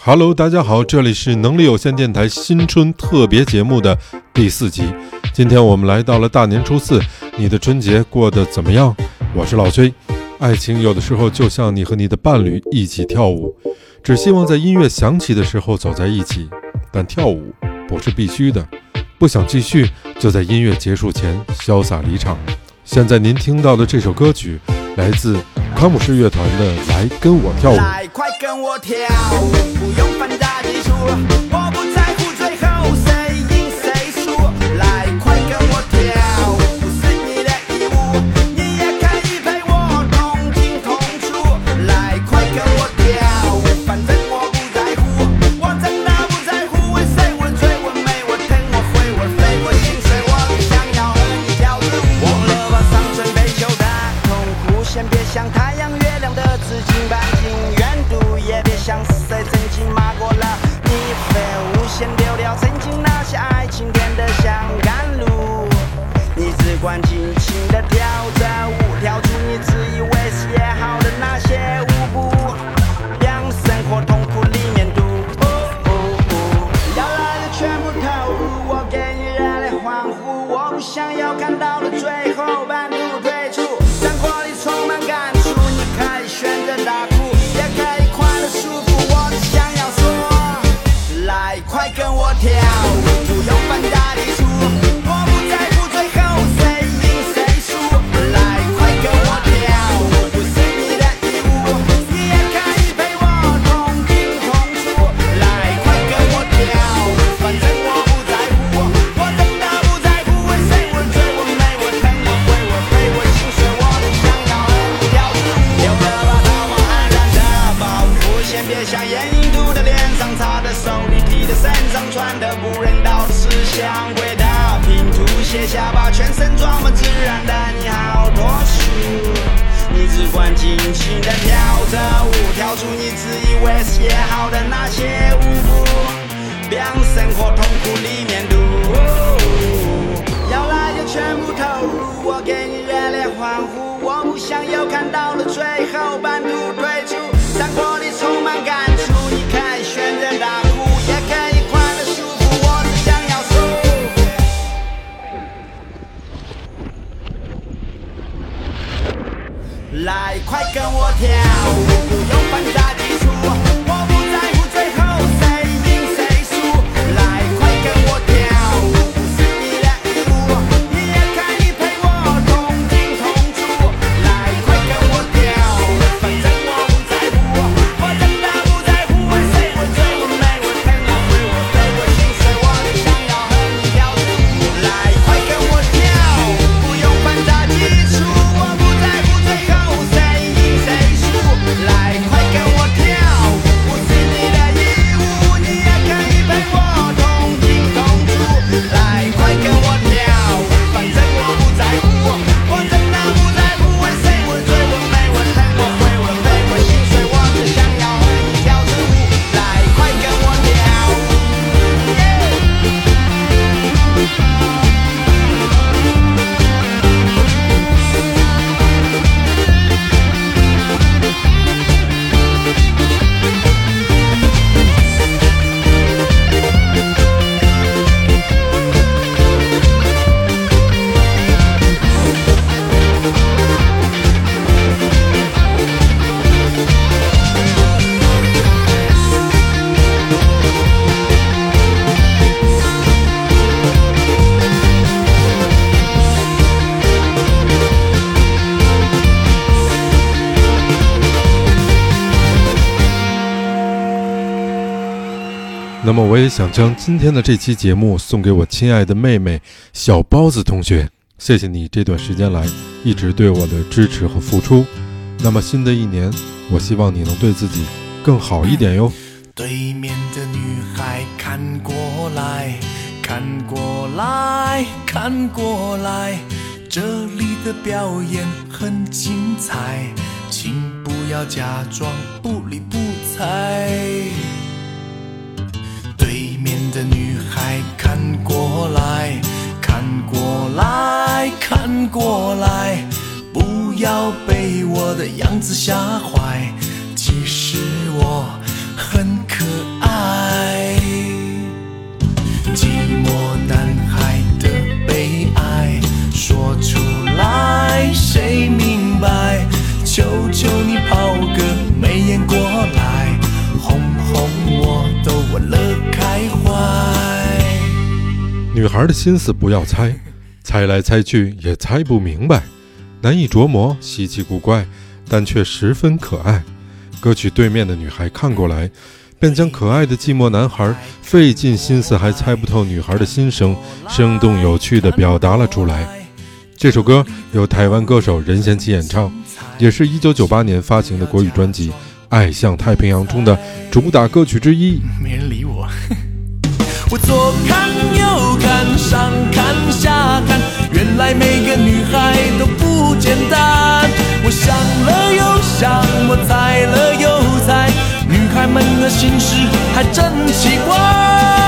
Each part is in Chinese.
Hello，大家好，这里是能力有限电台新春特别节目的第四集。今天我们来到了大年初四，你的春节过得怎么样？我是老崔。爱情有的时候就像你和你的伴侣一起跳舞，只希望在音乐响起的时候走在一起，但跳舞不是必须的。不想继续，就在音乐结束前潇洒离场。现在您听到的这首歌曲来自康姆士乐团的《来跟我跳舞》。来，快跟我跳舞，不用分大技术，我不出你自以为写好的那些舞步，让生活痛苦里面度。要来就全部投入，我给你热烈欢呼。我不想有看到了最后半途退出，生活里充满感触，你可以选择大哭，也可以快乐舒服。我只想要说。来，快跟我跳舞，不用那么我也想将今天的这期节目送给我亲爱的妹妹小包子同学，谢谢你这段时间来一直对我的支持和付出。那么新的一年，我希望你能对自己更好一点哟。对面的女孩看过来，看过来，看过来，这里的表演很精彩，请不要假装不理不睬。的女孩看过来，看过来，看过来，不要被我的样子吓坏。其实我女孩的心思不要猜，猜来猜去也猜不明白，难以琢磨，稀奇古怪，但却十分可爱。歌曲对面的女孩看过来，便将可爱的寂寞男孩费尽心思还猜不透女孩的心声，生动有趣地表达了出来。这首歌由台湾歌手任贤齐演唱，也是一九九八年发行的国语专辑《爱向太平洋》中的主打歌曲之一。没人理我。我左看右，上看下看，原来每个女孩都不简单。我想了又想，我猜了又猜，女孩们的心事还真奇怪。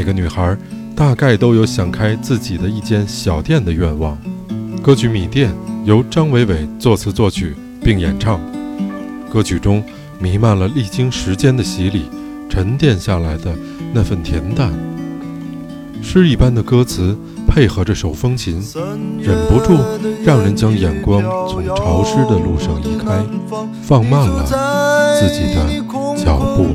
每个女孩大概都有想开自己的一间小店的愿望。歌曲《米店》由张伟伟作词作曲并演唱，歌曲中弥漫了历经时间的洗礼、沉淀下来的那份恬淡。诗一般的歌词配合着手风琴，忍不住让人将眼光从潮湿的路上移开，放慢了自己的脚步。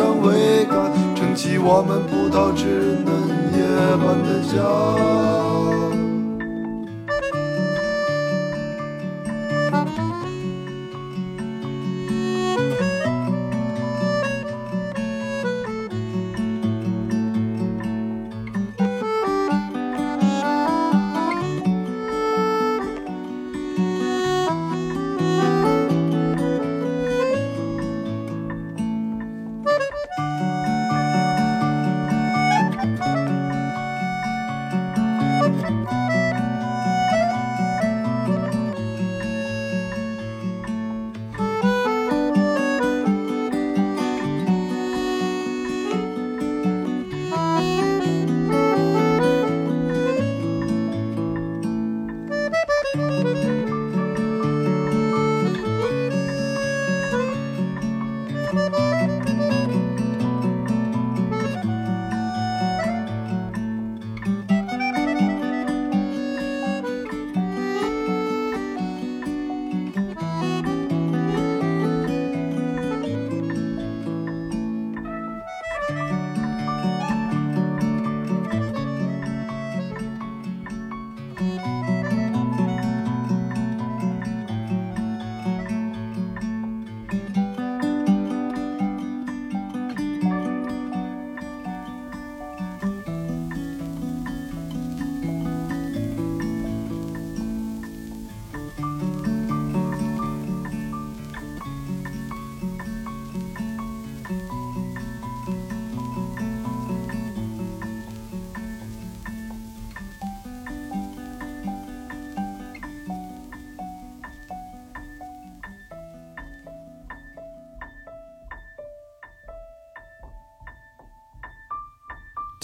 上桅杆，撑起我们葡萄枝嫩叶般的家。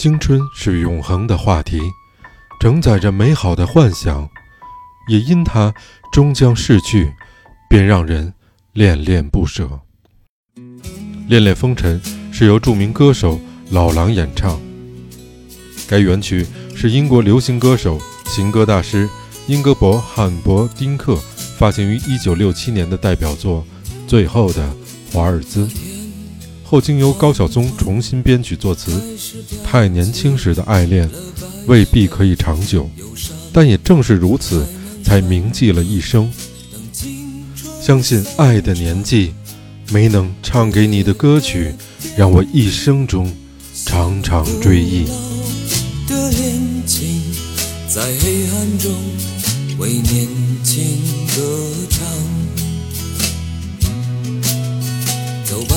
青春是永恒的话题，承载着美好的幻想，也因它终将逝去，便让人恋恋不舍。《恋恋风尘》是由著名歌手老狼演唱，该原曲是英国流行歌手、情歌大师英格伯·汉伯丁克发行于1967年的代表作《最后的华尔兹》。后经由高晓松重新编曲作词。太年轻时的爱恋，未必可以长久，但也正是如此，才铭记了一生。相信爱的年纪，没能唱给你的歌曲，让我一生中常常追忆。的恋情，在黑暗中为年轻歌唱。走吧，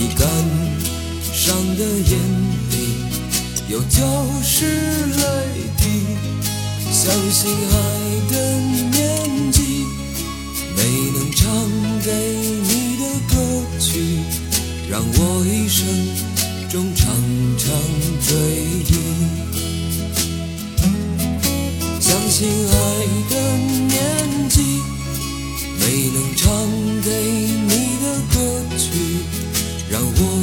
你感伤的眼里有就是泪滴。相信爱的年纪，没能唱给你的歌曲，让我一生中常常追忆。相信爱的年纪，没能唱给你，我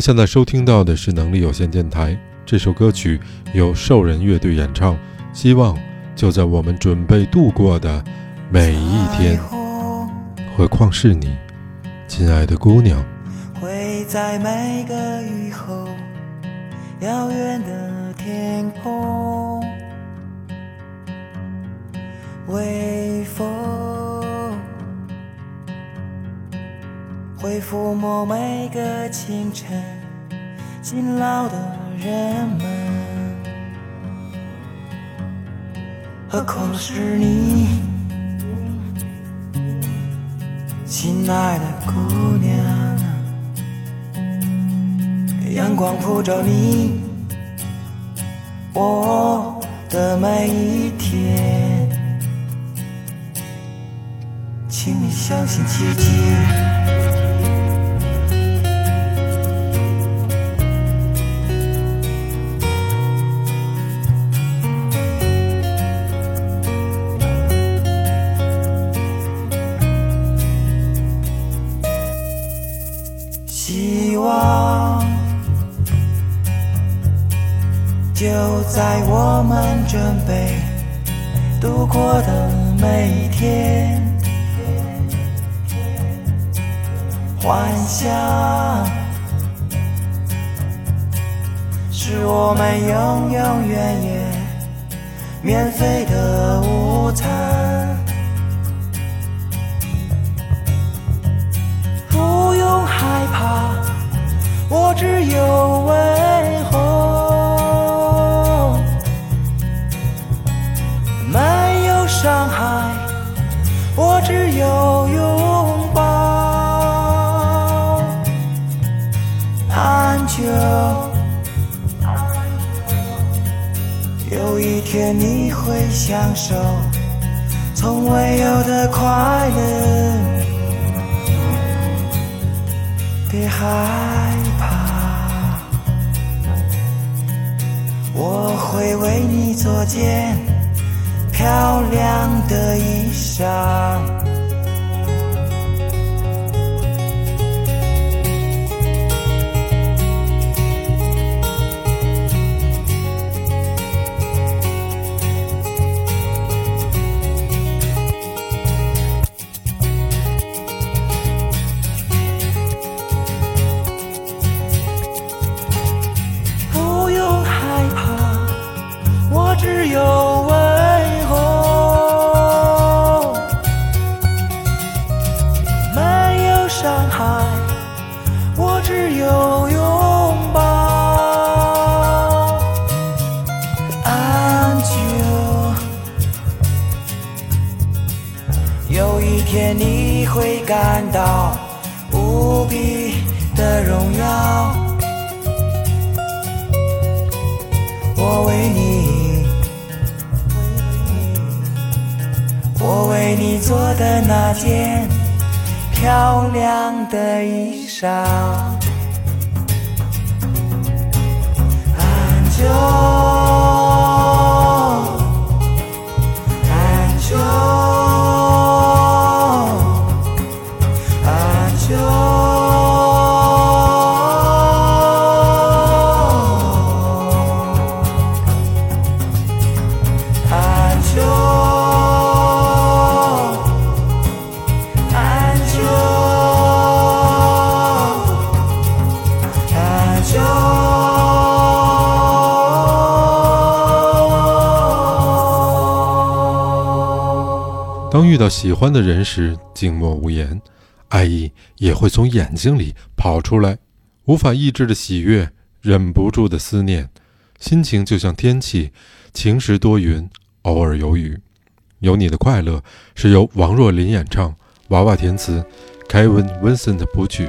现在收听到的是能力有限电台，这首歌曲由兽人乐队演唱，希望就在我们准备度过的每一天。何况是你，亲爱的姑娘。会在每个雨后，遥远的天空，微风会抚摸每个清晨勤劳的人们，何况是你，亲爱的姑娘。阳光普照你我的每一天，请你相信奇迹。过的每一天，幻想是我们永永远远免费的午餐。享受从未有的快乐。别害怕，我会为你做件漂亮的衣裳。天你会感到无比的荣耀。我为你，我为你做的那件漂亮的衣裳，安久。当遇到喜欢的人时，静默无言，爱意也会从眼睛里跑出来，无法抑制的喜悦，忍不住的思念，心情就像天气，晴时多云，偶尔有雨。有你的快乐是由王若琳演唱，娃娃填词，Kevin Vincent 谱曲。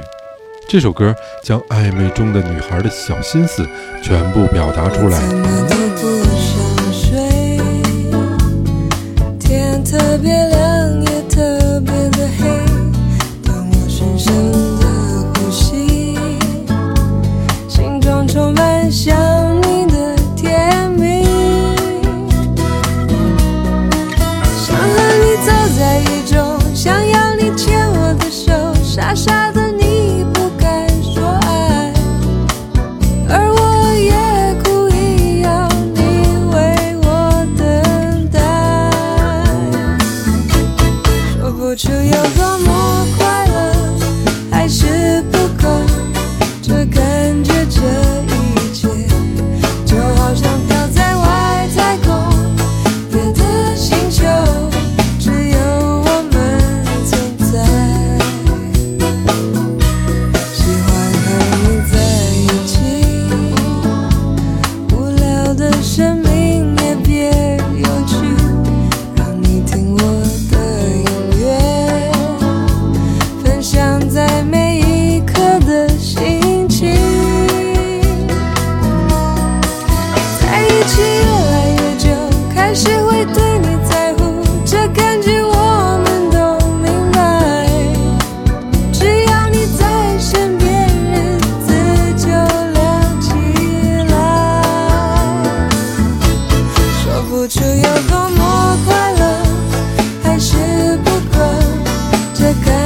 这首歌将暧昧中的女孩的小心思全部表达出来。想睡，天特别 такая